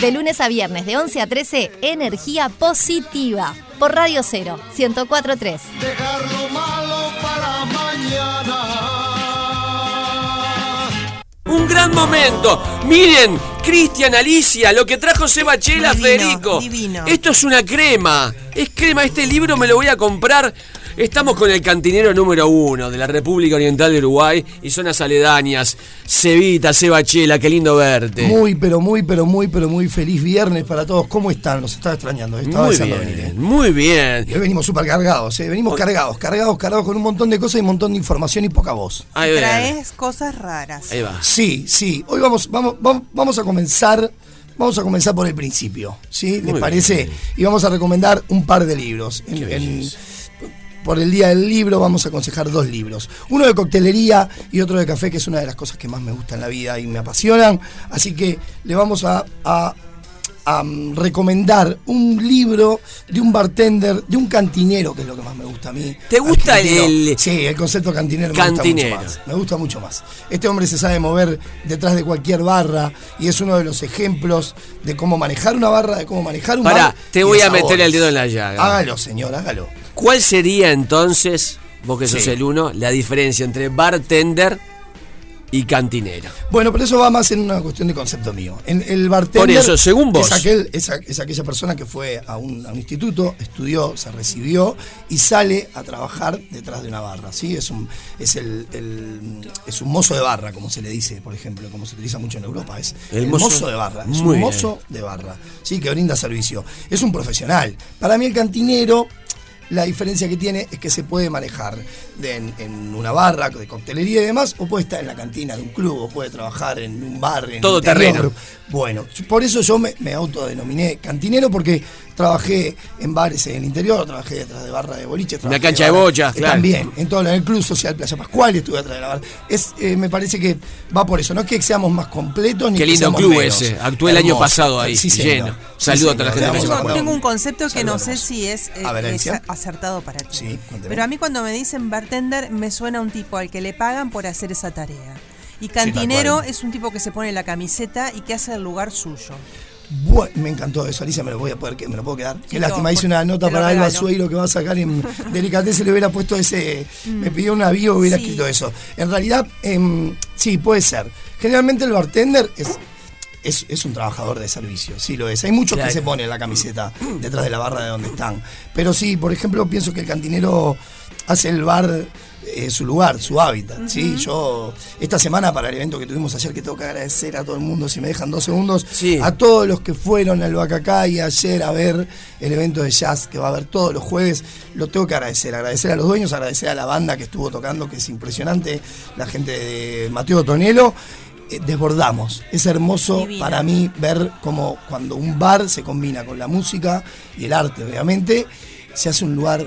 De lunes a viernes, de 11 a 13, energía positiva. Por Radio Cero, 1043. Dejar lo malo para mañana. Un gran momento. Miren, Cristian, Alicia, lo que trajo Seba Chela, Divino, Federico. divino. Esto es una crema. Es crema. Este libro me lo voy a comprar. Estamos con el cantinero número uno de la República Oriental de Uruguay y zonas aledañas. Cevita, Seba Chela, qué lindo verte. Muy, pero muy, pero muy, pero muy feliz viernes para todos. ¿Cómo están? Nos estaba extrañando. Estaba Muy deseando bien, venir, ¿eh? muy bien. Y hoy venimos súper cargados, ¿eh? Venimos cargados, cargados, cargados con un montón de cosas y un montón de información y poca voz. Ahí. Traes cosas raras. Ahí va. Sí, sí. Hoy vamos, vamos, vamos, vamos a comenzar. Vamos a comenzar por el principio, ¿sí? ¿Les Muy parece? bien. Y vamos a recomendar un par de libros. En- Qué en-. Por el día del libro vamos a aconsejar dos libros. Uno de coctelería y otro de café, que es una de las cosas que más me gusta en la vida y me apasionan. Así que le vamos a, a- a, mm, recomendar un libro de un bartender, de un cantinero, que es lo que más me gusta a mí. ¿Te gusta el- Sí, el concepto cantinero, Cantinero. me gusta mucho más. Me gusta mucho más. Este hombre se sabe mover detrás de cualquier barra y es uno de los ejemplos de cómo manejar una barra, de cómo manejar un Pará, bar. te voy a meter sabores. el dedo en la llaga. Hágalo, señor, hágalo. ¿Cuál sería entonces, vos que sos Sí. el uno, la diferencia entre bartender y cantinero? Bueno, pero eso va más en una cuestión de concepto mío. En el bartender Por eso, según vos. Es, aquel, es, aquella persona que fue a un, a un instituto, estudió, se recibió y sale a trabajar detrás de una barra. ¿sí? Es, un, es, el, el- es un mozo de barra, como se le dice, por ejemplo, como se utiliza mucho en Europa. Es El el, mozo- mozo, de barra. Es un bien. mozo de barra, ¿sí? que brinda servicio. Es un profesional. Para mí el cantinero... La diferencia que tiene es que se puede manejar de- en, en una barra de coctelería y demás, o puede estar en la cantina de un club, o puede trabajar en un bar. En Todo interior. terreno. Bueno, por eso yo me, me autodenominé cantinero, porque trabajé en bares en el interior, trabajé detrás de barra de boliche. trabajé cancha de barra- bochas, eh, claro. También, en todo, en el Club Social Playa Pascual estuve atrás de la barra. Es, eh, me parece que va por eso, no es que seamos más completos ni Qué que lindo seamos club menos. ese. Actué el año pasado ahí, Sí, lleno. Sí, Saludo a toda la gente un- Tengo un concepto que no sé si es, eh, es acertado para ti. Sí. Pero a mí cuando me dicen bartender me suena un tipo al que le pagan por hacer esa tarea. Y cantinero es un tipo que se pone la camiseta y que hace el lugar suyo. Bueno, me encantó eso, Alicia, me lo voy a poder, que me lo puedo quedar. Qué Chico, lástima, hice una nota para Alba. Sueiro que va a sacar en Delicatez, le hubiera puesto ese, me pidió una bio, hubiera Sí. escrito eso. En realidad, em, sí, puede ser. Generalmente el bartender es, es, es un trabajador de servicio, sí lo es. Hay muchos Claro. que se ponen la camiseta detrás de la barra de donde están. Pero sí, por ejemplo, pienso que el cantinero hace el bar eh, su lugar, su hábitat. ¿sí? Yo, esta semana, para el evento que tuvimos ayer, que tengo que agradecer a todo el mundo, si me dejan dos segundos, Sí. a todos los que fueron al Bacacay ayer a ver el evento de jazz que va a haber todos los jueves, lo tengo que agradecer. Agradecer a los dueños, agradecer a la banda que estuvo tocando, que es impresionante, la gente de Mateo Tonelo. Eh, desbordamos. Es hermoso Divino. para mí ver cómo cuando un bar se combina con la música y el arte, obviamente, se hace un lugar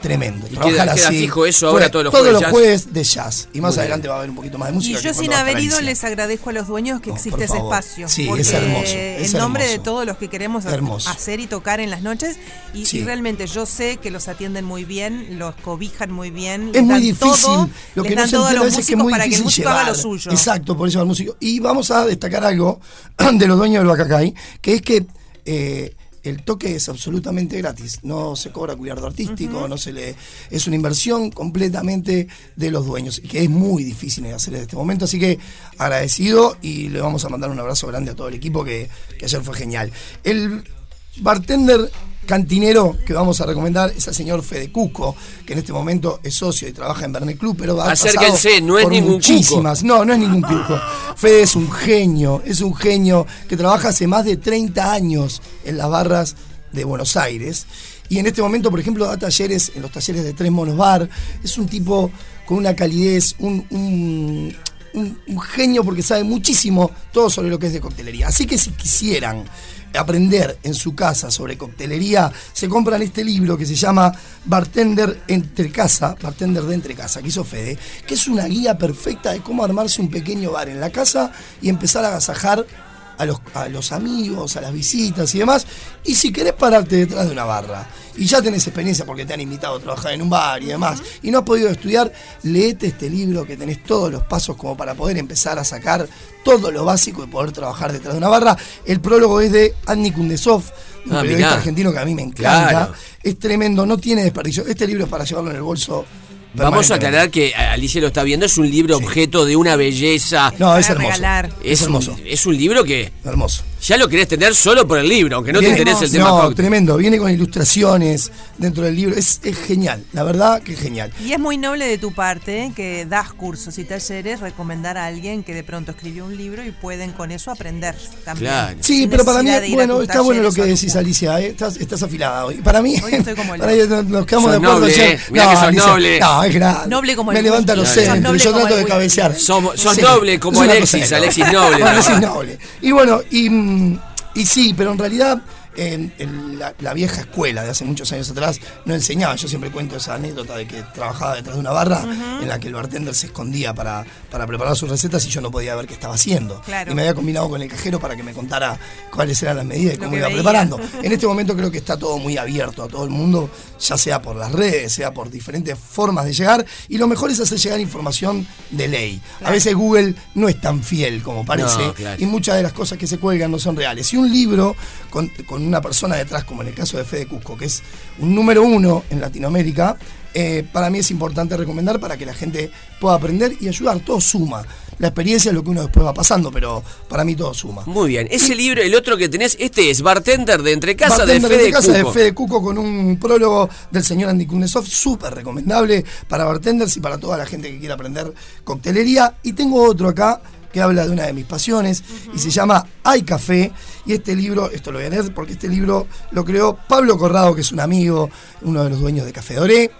tremendo. Y Trabajar queda- queda así. fijo eso ahora todos los todos jueves los jazz. jueves de jazz. Y más Muy adelante bien. va a haber un poquito más de Y música. yo que sin haber ido les agradezco a los dueños que No, existe ese espacio. Sí, es porque hermoso, es en nombre de todos los que queremos Hermoso. hacer y tocar en las noches. Y, Sí. y realmente yo sé que los atienden muy bien, los cobijan muy bien. Es les muy difícil. todo, lo les que dan todo a a los veces es que es músicos muy para que el músico llevar. haga lo suyo. Exacto, por eso va el músico. Y vamos a destacar algo de los dueños del Bacacay, que es que eh, el toque es absolutamente gratis. No se cobra cuidado artístico, no se le. Es una inversión completamente de los dueños. Y que es muy difícil de hacer en este momento. Así que agradecido y le vamos a mandar un abrazo grande a todo el equipo que, que ayer fue genial. El bartender cantinero que vamos a recomendar es el señor Fede Cuco, que en este momento es socio y trabaja en Bernet Club, pero va Acérquense, no es ningún muchísimas. No, no es ningún cuco. Fede es un genio, es un genio que trabaja hace más de 30 años en las barras de Buenos Aires. Y en este momento, por ejemplo, da talleres en los talleres de Tres Monos Bar. Es un tipo con una calidez, un, un- un- genio porque sabe muchísimo todo sobre lo que es de coctelería. Así que si quisieran aprender en su casa sobre coctelería, se compran este libro que se llama Bartender entre casa, Bartender de entre casa, que hizo Fede, que es una guía perfecta de cómo armarse un pequeño bar en la casa y empezar a agasajar a los, a los amigos, a las visitas y demás. Y si querés pararte detrás de una barra y ya tenés experiencia porque te han invitado a trabajar en un bar y demás, y no has podido estudiar, leete este libro que tenés todos los pasos como para poder empezar a sacar todo lo básico y poder trabajar detrás de una barra. El prólogo es de Andy Kundesov, un Ah, periodista mirá. argentino que a mí me encanta. Claro. Es tremendo, no tiene desperdicio. Este libro es para llevarlo en el bolso. Vamos a aclarar que Alicia lo está viendo, es un libro objeto de una belleza. No, es hermoso. regalar. es, es hermoso. Un, es un libro que Hermoso. Ya lo querés tener solo por el libro, aunque no Viene- te interese el tema No, tremendo. Viene con ilustraciones dentro del libro. Es, es genial. La verdad que es genial. Y es muy noble de tu parte que das cursos y talleres, recomendar a alguien que de pronto escribió un libro y pueden con eso aprender también. Claro. Sí, pero para mí, bueno, está bueno lo que decís. Alicia. ¿eh? Estás, estás afilada hoy. Para mí, Hoy estoy como el para ahí nos quedamos Sos de acuerdo. noble, eh. Mirá que sos Alicia, noble. No, es grande. Noble como el Me levanta los noble Yo trato de cabecear. Somos- sos noble como Alexis, Alexis noble, Alexis noble. Y bueno, y, y sí, pero en realidad en, en la, la vieja escuela de hace muchos años atrás no enseñaba. Yo siempre cuento esa anécdota de que trabajaba detrás de una barra en la que el bartender se escondía para, para preparar sus recetas y yo no podía ver qué estaba haciendo. Claro. Y me había combinado con el cajero para que me contara cuáles eran las medidas y cómo iba veía. preparando. En este momento creo que está todo muy abierto a todo el mundo, ya sea por las redes, sea por diferentes formas de llegar. Y lo mejor es hacer llegar información de ley. A veces Google no es tan fiel como parece No, claro. y muchas de las cosas que se cuelgan no son reales. Y un libro con, con una persona detrás, como en el caso de Fede Cusco, que es un número uno en Latinoamérica, eh, para mí es importante recomendar para que la gente pueda aprender y ayudar. Todo suma. La experiencia es lo que uno después va pasando, pero para mí todo suma. Muy bien. Ese libro, el otro que tenés, este es Bartender de Entre Casa de Fede casa de. Fede Cuco con un prólogo del señor Andy Kunesov, súper recomendable para bartenders y para toda la gente que quiera aprender coctelería. Y tengo otro acá que habla de una de mis pasiones y se llama Hay Café. Y este libro, esto lo voy a leer porque este libro lo creó Pablo Corrado, que es un amigo, uno de los dueños de Café Doré.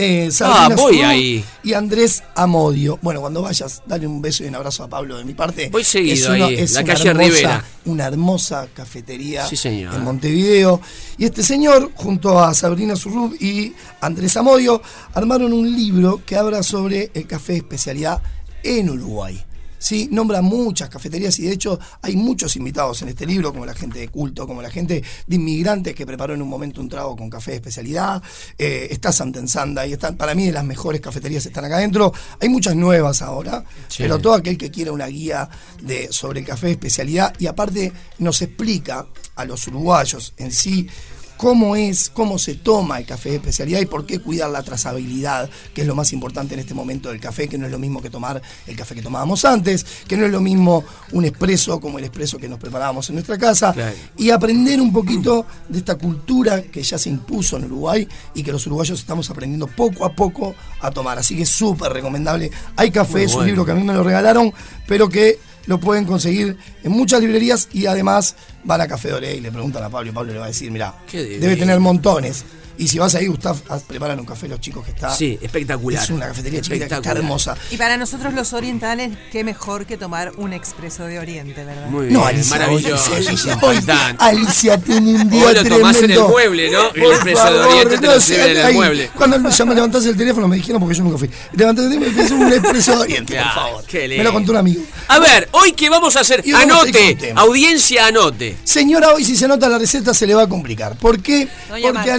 Eh, Sabrina Ah, voy ahí. Y Andrés Amodio. Bueno, cuando vayas, dale un beso y un abrazo a Pablo de mi parte. Voy seguido Es uno- ahí, es la una calle hermosa- Rivera. Una hermosa cafetería Sí, señor. en Montevideo. Y este señor, junto a Sabrina Zurrub y Andrés Amodio, armaron un libro que habla sobre el café de especialidad en Uruguay. Sí, nombra muchas cafeterías y de hecho hay muchos invitados en este libro, como la gente de culto, como la gente de inmigrantes que preparó en un momento un trago con café de especialidad. Eh, está Santa Ensanda y están, para mí de las mejores cafeterías están acá adentro. Hay muchas nuevas ahora, Sí. pero todo aquel que quiera una guía de, sobre el café de especialidad y aparte nos explica a los uruguayos en sí cómo es, cómo se toma el café de especialidad y por qué cuidar la trazabilidad, que es lo más importante en este momento del café, que no es lo mismo que tomar el café que tomábamos antes, que no es lo mismo un expreso como el expreso que nos preparábamos en nuestra casa, Claro. y aprender un poquito de esta cultura que ya se impuso en Uruguay y que los uruguayos estamos aprendiendo poco a poco a tomar. Así que es súper recomendable. Hay café, es un libro que a mí me lo regalaron, pero que lo pueden conseguir en muchas librerías y además van a Café Doré y le preguntan a Pablo y Pablo le va a decir, mira, debe tener montones. Y si vas ahí, Gustav, preparan un café los chicos que está. Sí, espectacular. Es una cafetería chiquita que está Espectacular. hermosa. Y para nosotros los orientales, qué mejor que tomar un expreso de Oriente, ¿verdad? Muy bien, No, Alicia, maravilloso. hoy- es hoy-. Alicia tiene un día Vos lo tomás en el mueble, ¿no? El expreso de Oriente te no lo sirven en el ahí, mueble. Cuando ya me levantás el teléfono me dijeron porque yo nunca fui. Levantás el teléfono y pedís un expreso de Oriente, por favor. qué lindo. Me lo contó un amigo. A ver, hoy qué vamos a hacer. Anote, audiencia, anote. Señora, hoy si se anota la receta se le va a complicar. ¿Por qué? Porque Marta.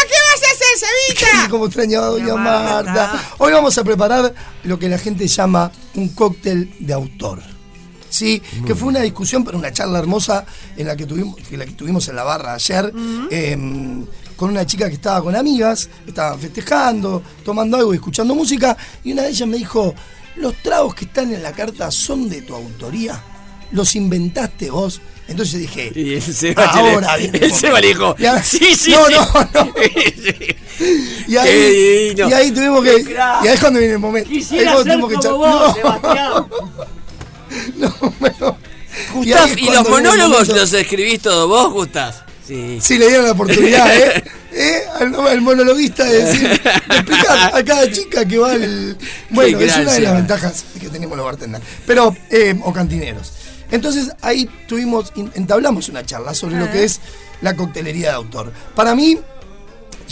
¿Qué vas a hacer, Cevita? Como extrañaba a Doña Marta. Marta. Hoy vamos a preparar lo que la gente llama un cóctel de autor. Sí, que fue una discusión, pero una charla hermosa en la que tuvimos, que la que tuvimos en la barra ayer, em, con una chica que estaba con amigas, estaban festejando, tomando algo y escuchando música, y una de ellas me dijo, los tragos que están en la carta son de tu autoría, los inventaste vos. Entonces dije, Y el Seba ahora le- viene el Seba le dijo, Y ahora- sí, sí, no, sí. no, no. Y ahí, Qué y ahí tuvimos que. Qué. Y ahí es cuando viene el momento. Quisiera Ahí ser tuvimos que como echar- vos, no, Sebastián. no, bueno. Y Gustav, ahí es ¿y cuando los monólogos los escribís todos vos, Gustav? Sí. Sí, le dieron la oportunidad, ¿eh? ¿Eh? Al, al monologuista de decir, de explicar a cada chica que va al. Bueno, es una de las ventajas que tenemos los bartenders. Pero, eh, o cantineros. Entonces ahí tuvimos, entablamos una charla sobre lo que es la coctelería de autor. Para mí,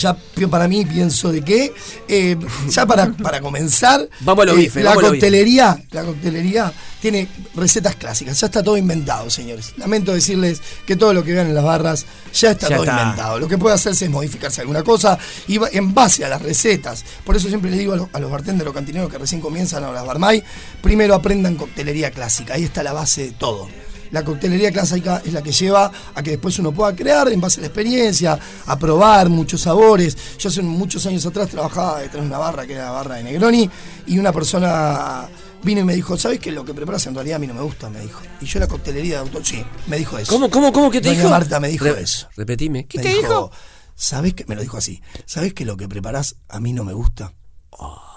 ya para mí pienso de que, eh, ya para, para comenzar, Vamos a lo eh, bife, la vamos a lo bife. coctelería, la coctelería tiene recetas clásicas, ya está todo inventado, señores. Lamento decirles que todo lo que vean en las barras ya está Ya todo está. inventado. Lo que puede hacerse es modificarse alguna cosa y va- en base a las recetas. Por eso siempre les digo a los, a los bartenders o cantineros que recién comienzan a las barmay, primero aprendan coctelería clásica. Ahí está la base de todo. La coctelería clásica es la que lleva a que después uno pueda crear en base a la experiencia, a probar muchos sabores. Yo hace muchos años atrás trabajaba detrás de una barra que era la barra de Negroni y una persona vino y me dijo, ¿sabes que lo que preparas en realidad a mí no me gusta? Me dijo. Y yo la coctelería de autor, sí, me dijo eso. ¿Cómo, cómo, cómo? ¿Qué te Doña dijo? Marta me dijo Re- eso. Repetime. ¿Qué Me te dijo? ¿Sabes que Me lo dijo así. ¿Sabes que lo que preparás a mí no me gusta?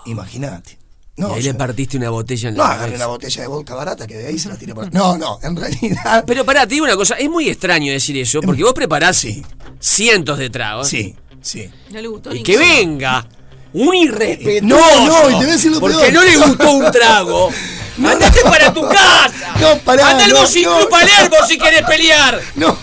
Imagínate. No, y ahí yo- le partiste una botella en no la agarré cabeza. una botella de vodka barata que de ahí se la tiré por No, no, en realidad. Pero pará, te digo una cosa, es muy extraño decir eso, porque vos preparás Sí. cientos de tragos. Sí, sí. No le gustó Y que venga un irrespetuoso. No, no, y te voy a decir lo Porque peor. no le gustó un trago. ¡Andate para tu casa! No, pará, ¡Anda al no, no. Palermo si querés pelear! No.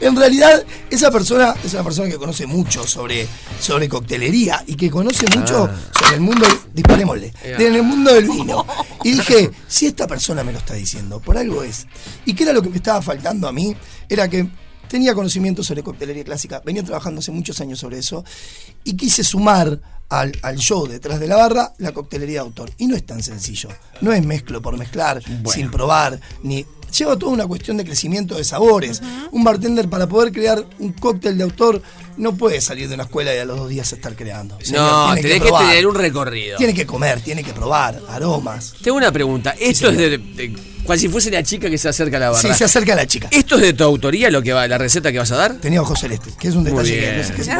En realidad, esa persona es una persona que conoce mucho sobre, sobre coctelería y que conoce mucho sobre el mundo, disparémosle, en el mundo del vino. Y dije, si esta persona me lo está diciendo, por algo es. ¿Y qué era lo que me estaba faltando a mí? Era que tenía conocimiento sobre coctelería clásica, venía trabajando hace muchos años sobre eso y quise sumar al, al show detrás de la barra la coctelería de autor. Y no es tan sencillo. No es mezclo por mezclar, sin probar, ni. Lleva toda una cuestión de crecimiento de sabores. Un bartender para poder crear un cóctel de autor no puede salir de una escuela y a los dos días estar creando. Señor, No, tiene tenés que, tener un recorrido. Tiene que comer, tiene que probar aromas. Tengo una pregunta. Esto es de, de- cual si fuese la chica que se acerca a la barra. Sí, se acerca a la chica. ¿Esto es de tu autoría lo que va, la receta que vas a dar? Tenía ojos celestes, que es un Muy detalle que no sé qué.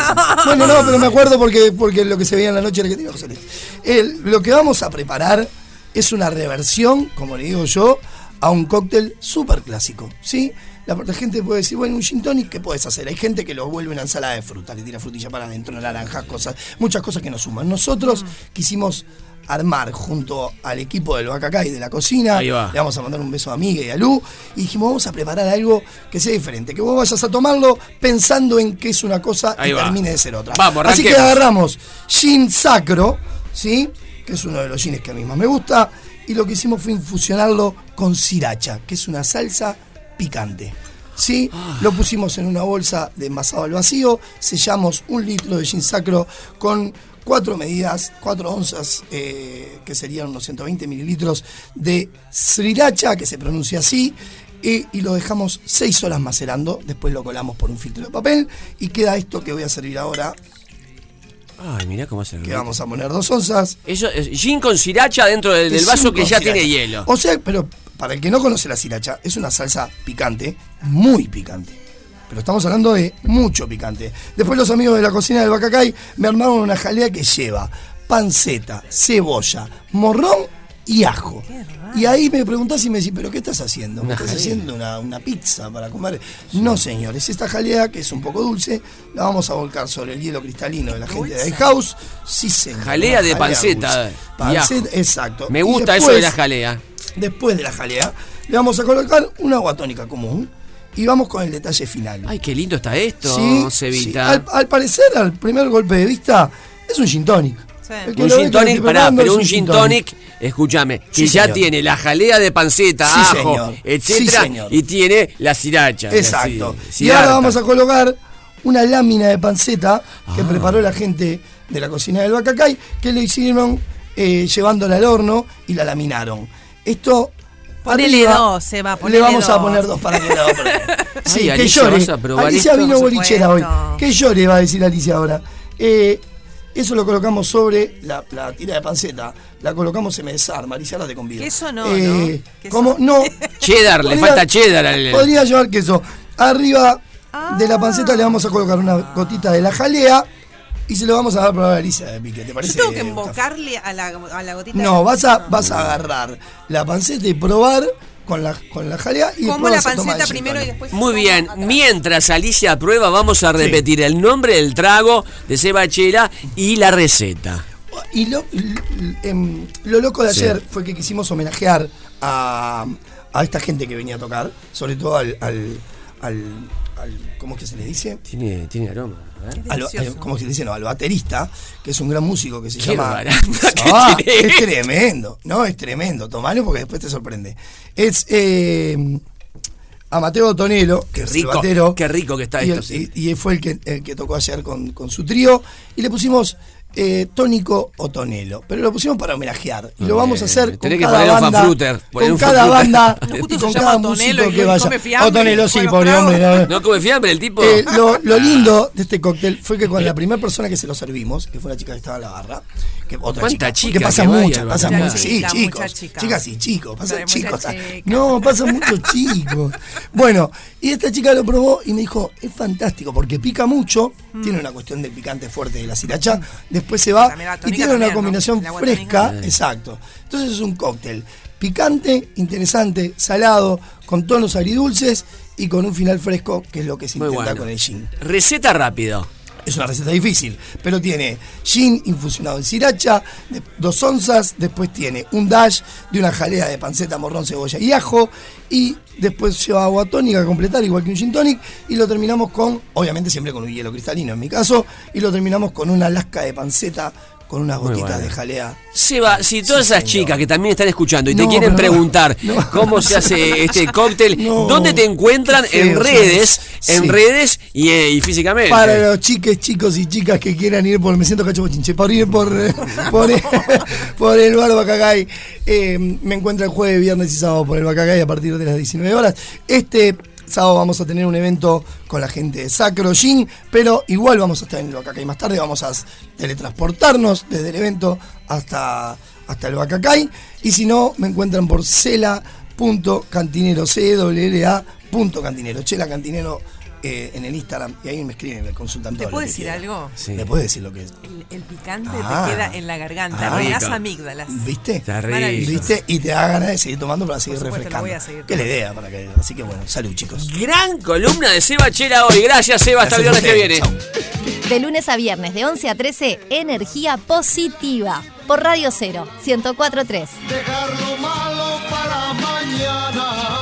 Bueno, no, pero me acuerdo porque, porque lo que se veía en la noche era que tenía ojos celestes. El- lo que vamos a preparar es una reversión, como le digo yo, a un cóctel súper clásico, ¿sí? La, la gente puede decir, bueno, un gin tonic, ¿qué puedes hacer? Hay gente que lo vuelve una ensalada de fruta, le tira frutilla para adentro, naranjas, cosas, muchas cosas que nos suman. Nosotros quisimos armar junto al equipo del Bacacá y de la cocina, Ahí va. le vamos a mandar un beso a Miguel y a Lu, y dijimos, vamos a preparar algo que sea diferente, que vos vayas a tomarlo pensando en que es una cosa Ahí y va. termine de ser otra. Vamos, Así que agarramos gin sacro, ¿sí? que es uno de los gines que a mí más me gusta, y lo que hicimos fue infusionarlo con sriracha, que es una salsa picante. ¿Sí? Lo pusimos en una bolsa de envasado al vacío, sellamos un litro de gin sacro con cuatro medidas, cuatro onzas, eh, que serían unos 120 mililitros de sriracha, que se pronuncia así, y, y lo dejamos seis horas macerando, después lo colamos por un filtro de papel, y queda esto que voy a servir ahora, Ay, mirá cómo se que vamos a poner dos onzas. Eso es gin con sriracha dentro del, del Es vaso que ya sriracha. tiene hielo. O sea, pero para el que no conoce la sriracha, es una salsa picante, muy picante. Pero estamos hablando de mucho picante. Después los amigos de la cocina del Bacacay me armaron una jalea que lleva panceta, cebolla, morrón y ajo. Y ahí me preguntás y me decís, ¿pero qué estás haciendo? ¿Me Una estás jalea. haciendo una, una pizza para comer? No, señores, esta jalea, que es un poco dulce, la vamos a volcar sobre el hielo cristalino de la gente de House. Sí, señor. Jalea una de panceta dulce. Panceta, exacto. Me gusta eso de la jalea. Después de la jalea, le vamos a colocar una agua tónica común y vamos con el detalle final. Ay, qué lindo está esto, Sí, Cevita. sí. Al, al parecer, al primer golpe de vista, es un gin tonic. Sí. Un gin tonic, pará, pero es un gin tonic, escúchame, que Sí, ya señor. tiene la jalea de panceta, Sí, ajo, señor. etcétera, Sí, y tiene la sriracha. Exacto. Y ahora vamos a colocar una lámina de panceta que Ah. preparó la gente de la cocina del Bacacay, que lo hicieron eh, llevándola al horno y la laminaron. Esto. Ponele arriba, dos, Seba, Le ponele vamos a poner dos para que la Sí, Ay, que Alicia, llore. ¿vas a probar Alicia esto? vino bolichera hoy. Que llore, va a decir Alicia ahora. Eh, eso lo colocamos sobre la, la tira de panceta. La colocamos, se me desarma. Ahora te convido. Queso no, Eh, ¿no? Queso. ¿Cómo? No. Cheddar, le falta cheddar al. Podría llevar queso. Arriba de la panceta le vamos a colocar una gotita de la jalea y se lo vamos a dar a probar a Alicia de pique. ¿Te Yo parece? tengo que embocarle a la, a la gotita. No, de- vas a, vas a agarrar la panceta y probar con la, con la jalea y Como la panceta primero y después. Muy bien, atrás. mientras Alicia prueba, vamos a repetir el nombre del trago de Sebachela y la receta. Y lo, em, lo loco de Sí. ayer fue que quisimos homenajear a, a esta gente que venía a tocar, sobre todo al, al- al, al- ¿cómo es que se le dice? Tiene, tiene aroma. ¿eh? Al, Delicioso. al- ¿Cómo es que se dice? No, al baterista, que es un gran músico que se Qué llama. Ah, tiene. es tremendo, no, es tremendo. Tomalo porque después te sorprende. Es eh, a Mateo Tonelo, que Qué es el rico, batero. qué rico que está y esto, el- sí. y, y fue el que, el que tocó ayer con, con su trío. Y le pusimos eh, tónico o tonelo. Pero lo pusimos para homenajear. Y lo vamos a hacer con Tenés que cada banda. poner Con cada banda. Justo y se con cada músico que vaya. O tonelo, sí, con pobre hombre. no, ¿No come fiambre el tipo? eh, lo, lo lindo de este cóctel fue que con la primera persona que se lo servimos, que fue la chica que estaba en la barra, que otra ¿Cuánta chica, chica que pasa que muchas, pasa muchas, sí, chica, chicos, chica. chicas y chicos, pasa Mucha chicos, chica. no, pasan muchos chicos. Bueno, y esta chica lo probó y me dijo, es fantástico porque pica mucho, tiene una cuestión del picante fuerte de la sriracha, después se va y tiene una combinación fresca, exacto. Entonces es un cóctel picante, interesante, salado, con tonos agridulces y con un final fresco, que es lo que se Muy intenta bueno. con el gin. Receta rápido. Es una receta difícil, pero tiene gin infusionado en sriracha, dos onzas, después tiene un dash de una jalea de panceta, morrón, cebolla y ajo, y después lleva agua tónica a completar, igual que un gin tonic, y lo terminamos con, obviamente siempre con un hielo cristalino en mi caso, y lo terminamos con una lasca de panceta con unas gotitas bueno. de jalea. Seba, si todas Sí, esas señor. chicas que también están escuchando y te quieren preguntar No. cómo se hace este cóctel, No. ¿dónde te encuentran? En redes, sí. en Sí. redes y, eh, y físicamente. Para los chiques, chicos y chicas que quieran ir por, me siento cacho bochinche, por ir por, eh, por, por el bar Bacacay, eh, me encuentran jueves, viernes y sábado por el Bacacay a partir de las 19 horas. Este sábado vamos a tener un evento con la gente de Sacro Gin, pero igual vamos a estar en el Bacacay más tarde, vamos a teletransportarnos desde el evento hasta, hasta el Bacacay, y si no, me encuentran por cela.cantinero, c w a punto cantinero, chela cantinero eh, en el Instagram, y ahí me escriben, me consultan ¿Te todo puedo que decir algo? Sí. ¿Me puedes decir lo que es? El, el picante Ah. te queda en la garganta, Ah, las amígdalas. ¿Viste? Está rico. ¿Viste? Y te da ganas de seguir tomando para seguir supuesto, refrescando. voy a seguir Qué la idea para que. Así que bueno, salud chicos. Gran columna de Seba Chela hoy. Gracias, Seba. Hasta el viernes que viene. De lunes a viernes de 11 a 13, energía positiva. Por Radio 0, 1043. Dejar lo malo para mañana.